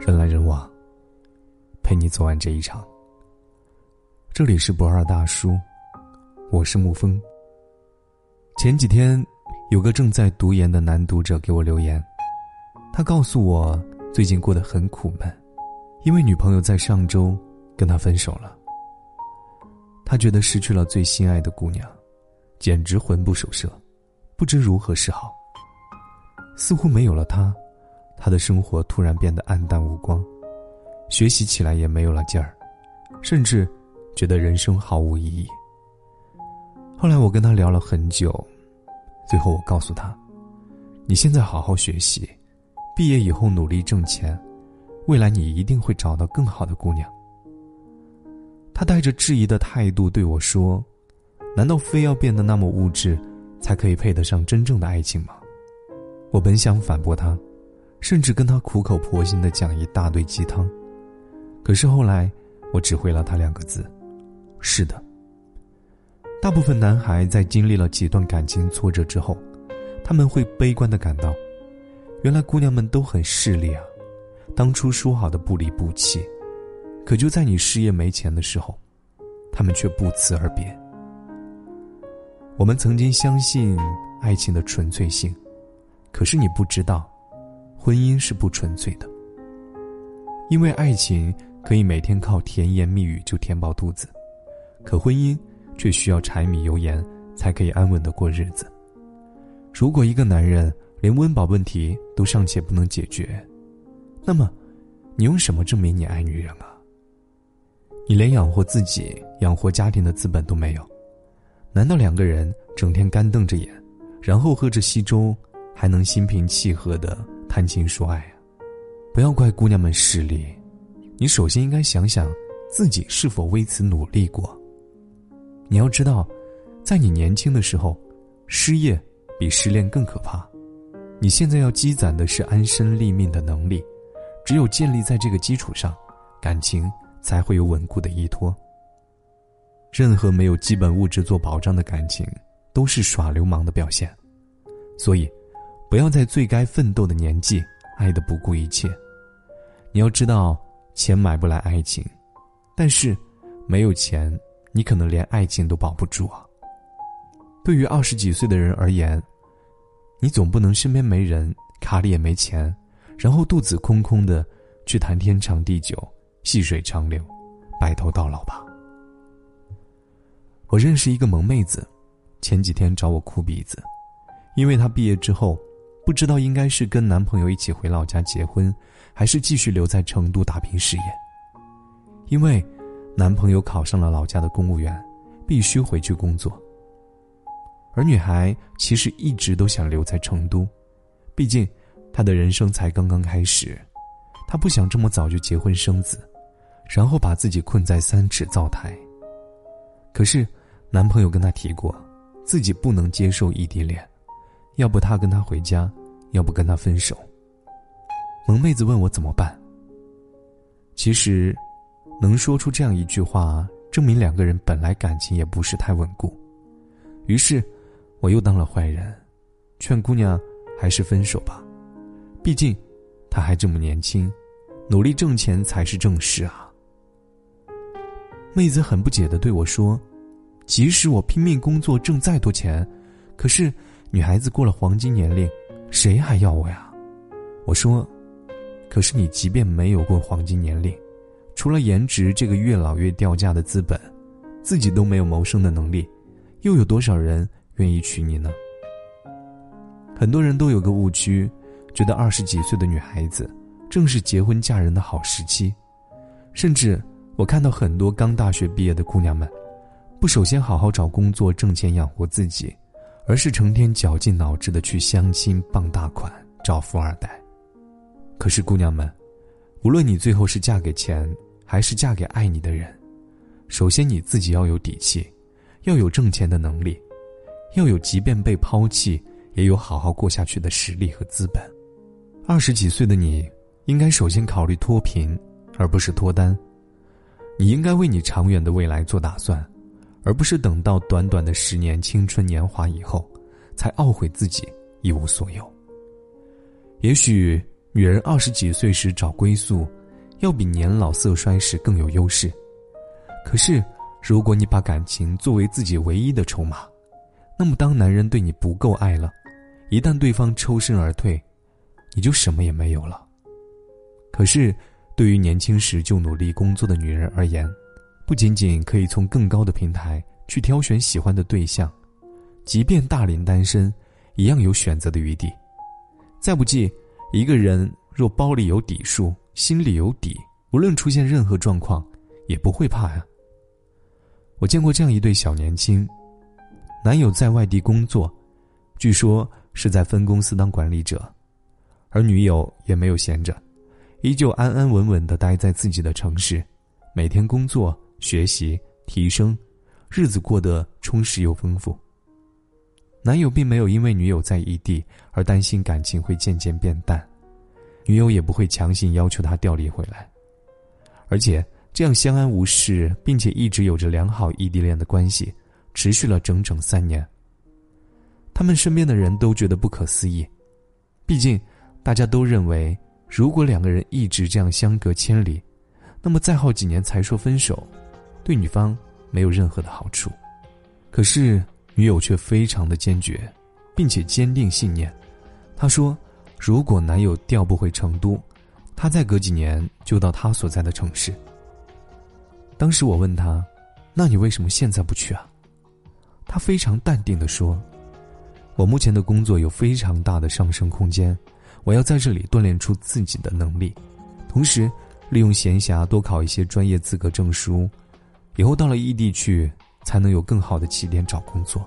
人来人往，陪你走完这一场。这里是不二大叔，我是沐风。前几天，有个正在读研的男读者给我留言，他告诉我最近过得很苦闷，因为女朋友在上周跟他分手了。他觉得失去了最心爱的姑娘，简直魂不守舍，不知如何是好。似乎没有了她，他的生活突然变得黯淡无光，学习起来也没有了劲儿，甚至。觉得人生毫无意义。后来我跟他聊了很久，最后我告诉他：“你现在好好学习，毕业以后努力挣钱，未来你一定会找到更好的姑娘。”他带着质疑的态度对我说：“难道非要变得那么物质，才可以配得上真正的爱情吗？”我本想反驳他，甚至跟他苦口婆心的讲一大堆鸡汤，可是后来我只回了他两个字。是的，大部分男孩在经历了几段感情挫折之后，他们会悲观的感到，原来姑娘们都很势利啊，当初说好的不离不弃，可就在你事业没钱的时候，他们却不辞而别。我们曾经相信爱情的纯粹性，可是你不知道，婚姻是不纯粹的，因为爱情可以每天靠甜言蜜语就填饱肚子。可婚姻却需要柴米油盐才可以安稳的过日子。如果一个男人连温饱问题都尚且不能解决，那么，你用什么证明你爱女人啊？你连养活自己、养活家庭的资本都没有，难道两个人整天干瞪着眼，然后喝着稀粥，还能心平气和的谈情说爱啊？不要怪姑娘们势利，你首先应该想想，自己是否为此努力过。你要知道，在你年轻的时候，失业比失恋更可怕。你现在要积攒的是安身立命的能力，只有建立在这个基础上，感情才会有稳固的依托。任何没有基本物质做保障的感情，都是耍流氓的表现。所以，不要在最该奋斗的年纪爱的不顾一切。你要知道，钱买不来爱情，但是，没有钱。你可能连爱情都保不住啊。对于二十几岁的人而言，你总不能身边没人，卡里也没钱，然后肚子空空的去谈天长地久、细水长流、白头到老吧。我认识一个萌妹子，前几天找我哭鼻子，因为她毕业之后，不知道应该是跟男朋友一起回老家结婚，还是继续留在成都打拼事业，因为。男朋友考上了老家的公务员，必须回去工作。而女孩其实一直都想留在成都，毕竟她的人生才刚刚开始，她不想这么早就结婚生子，然后把自己困在三尺灶台。可是，男朋友跟她提过，自己不能接受异地恋，要不他跟她回家，要不跟她分手。萌妹子问我怎么办。其实。能说出这样一句话，证明两个人本来感情也不是太稳固。于是，我又当了坏人，劝姑娘还是分手吧，毕竟她还这么年轻，努力挣钱才是正事啊。妹子很不解的对我说：“即使我拼命工作挣再多钱，可是女孩子过了黄金年龄，谁还要我呀？”我说：“可是你即便没有过黄金年龄。”除了颜值这个越老越掉价的资本，自己都没有谋生的能力，又有多少人愿意娶你呢？很多人都有个误区，觉得二十几岁的女孩子正是结婚嫁人的好时期，甚至我看到很多刚大学毕业的姑娘们，不首先好好找工作挣钱养活自己，而是成天绞尽脑汁的去相亲傍大款找富二代。可是姑娘们。无论你最后是嫁给钱，还是嫁给爱你的人，首先你自己要有底气，要有挣钱的能力，要有即便被抛弃也有好好过下去的实力和资本。二十几岁的你，应该首先考虑脱贫，而不是脱单。你应该为你长远的未来做打算，而不是等到短短的十年青春年华以后，才懊悔自己一无所有。也许。女人二十几岁时找归宿，要比年老色衰时更有优势。可是，如果你把感情作为自己唯一的筹码，那么当男人对你不够爱了，一旦对方抽身而退，你就什么也没有了。可是，对于年轻时就努力工作的女人而言，不仅仅可以从更高的平台去挑选喜欢的对象，即便大龄单身，一样有选择的余地。再不济，一个人若包里有底数，心里有底，无论出现任何状况，也不会怕呀。我见过这样一对小年轻，男友在外地工作，据说是在分公司当管理者，而女友也没有闲着。依旧安安稳稳的待在自己的城市，每天工作、学习、提升，日子过得充实又丰富。男友并没有因为女友在异地而担心感情会渐渐变淡，女友也不会强行要求他调离回来，而且这样相安无事，并且一直有着良好异地恋的关系，持续了整整三年。他们身边的人都觉得不可思议，毕竟大家都认为。如果两个人一直这样相隔千里，那么再好几年才说分手，对女方没有任何的好处。可是女友却非常的坚决，并且坚定信念。她说：“如果男友调不回成都，她再隔几年就到他所在的城市。”当时我问她：“那你为什么现在不去啊？”她非常淡定的说：“我目前的工作有非常大的上升空间。”我要在这里锻炼出自己的能力，同时利用闲暇多考一些专业资格证书，以后到了异地去才能有更好的起点找工作。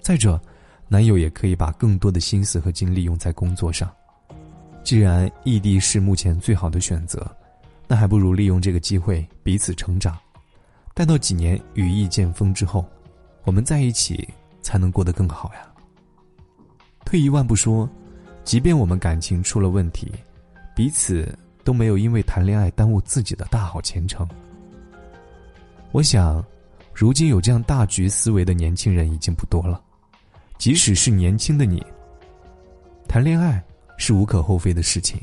再者，男友也可以把更多的心思和精力用在工作上。既然异地是目前最好的选择，那还不如利用这个机会彼此成长。待到几年羽翼渐丰之后，我们在一起才能过得更好呀。退一万步说。即便我们感情出了问题，彼此都没有因为谈恋爱耽误自己的大好前程。我想，如今有这样大局思维的年轻人已经不多了。即使是年轻的你，谈恋爱是无可厚非的事情，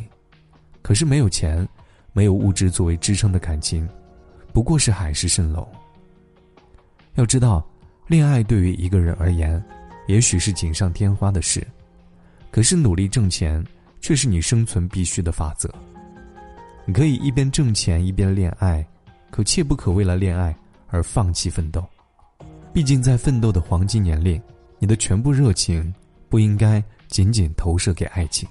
可是没有钱、没有物质作为支撑的感情，不过是海市蜃楼。要知道，恋爱对于一个人而言，也许是锦上添花的事。可是努力挣钱，却是你生存必须的法则。你可以一边挣钱一边恋爱，可切不可为了恋爱而放弃奋斗。毕竟在奋斗的黄金年龄，你的全部热情不应该仅仅投射给爱情。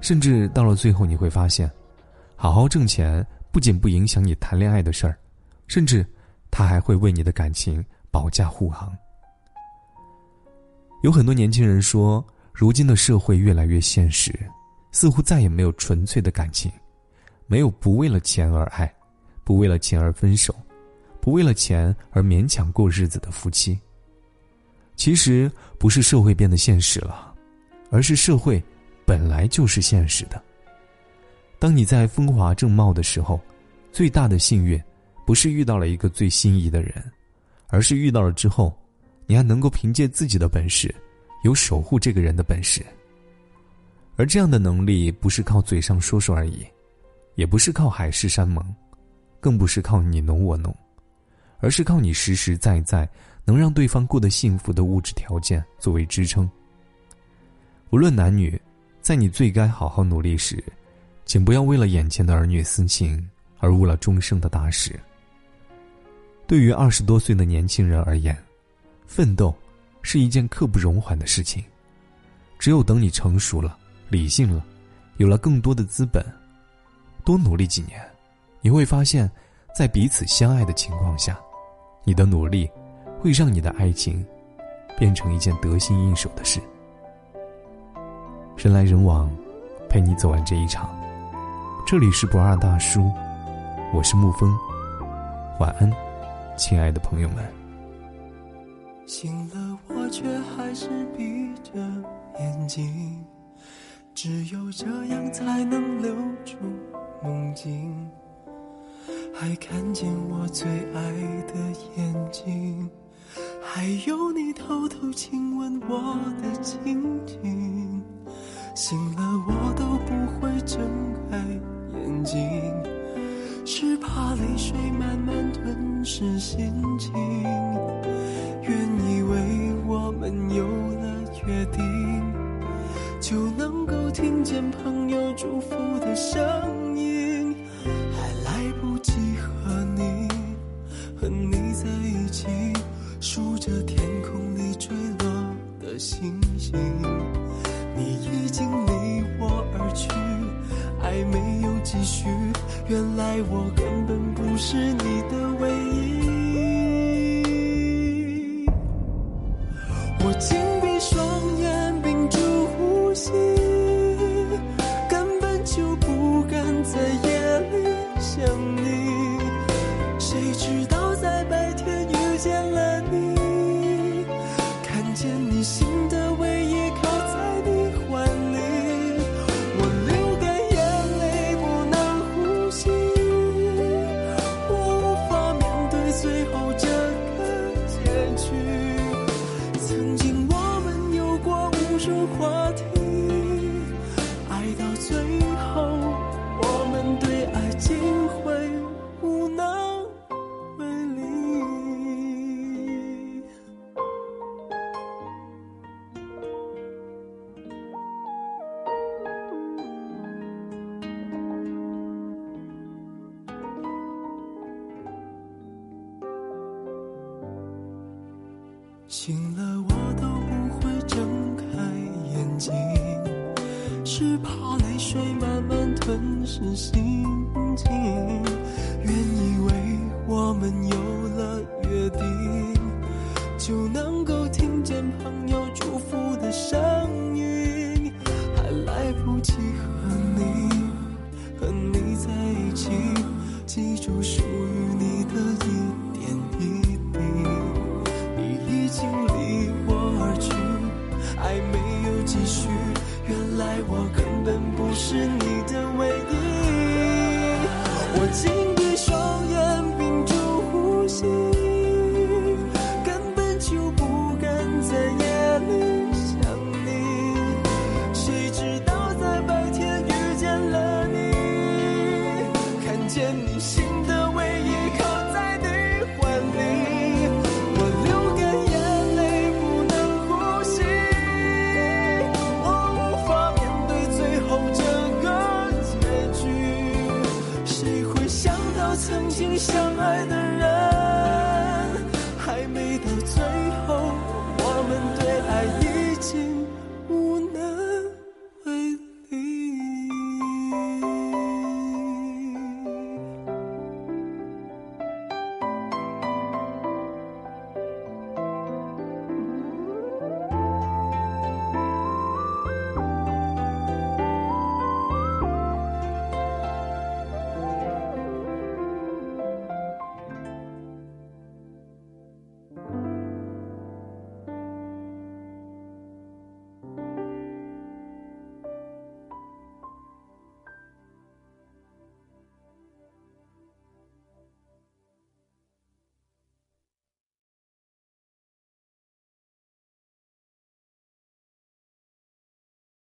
甚至到了最后，你会发现，好好挣钱不仅不影响你谈恋爱的事儿，甚至他还会为你的感情保驾护航。有很多年轻人说。如今的社会越来越现实，似乎再也没有纯粹的感情，没有不为了钱而爱，不为了钱而分手，不为了钱而勉强过日子的夫妻。其实不是社会变得现实了，而是社会本来就是现实的。当你在风华正茂的时候，最大的幸运，不是遇到了一个最心仪的人，而是遇到了之后，你还能够凭借自己的本事。有守护这个人的本事，而这样的能力不是靠嘴上说说而已，也不是靠海誓山盟，更不是靠你侬我侬，而是靠你实实在在能让对方过得幸福的物质条件作为支撑。无论男女，在你最该好好努力时，请不要为了眼前的儿女私情而误了终生的大事。对于二十多岁的年轻人而言，奋斗。是一件刻不容缓的事情，只有等你成熟了、理性了，有了更多的资本，多努力几年，你会发现，在彼此相爱的情况下，你的努力会让你的爱情变成一件得心应手的事。人来人往，陪你走完这一场。这里是不二大叔，我是沐风，晚安，亲爱的朋友们。醒了，我却还是闭着眼睛，只有这样才能留住梦境，还看见我最爱的眼睛还有你偷偷亲吻我的情景。醒了我都不会睁开眼睛是怕泪水慢慢吞噬心情。醒了我都不会睁开眼睛，是怕泪水慢慢吞噬心情。原以为我们有了约定，就能够听见朋友祝福的声音，还来不及和你和你在一起，记住。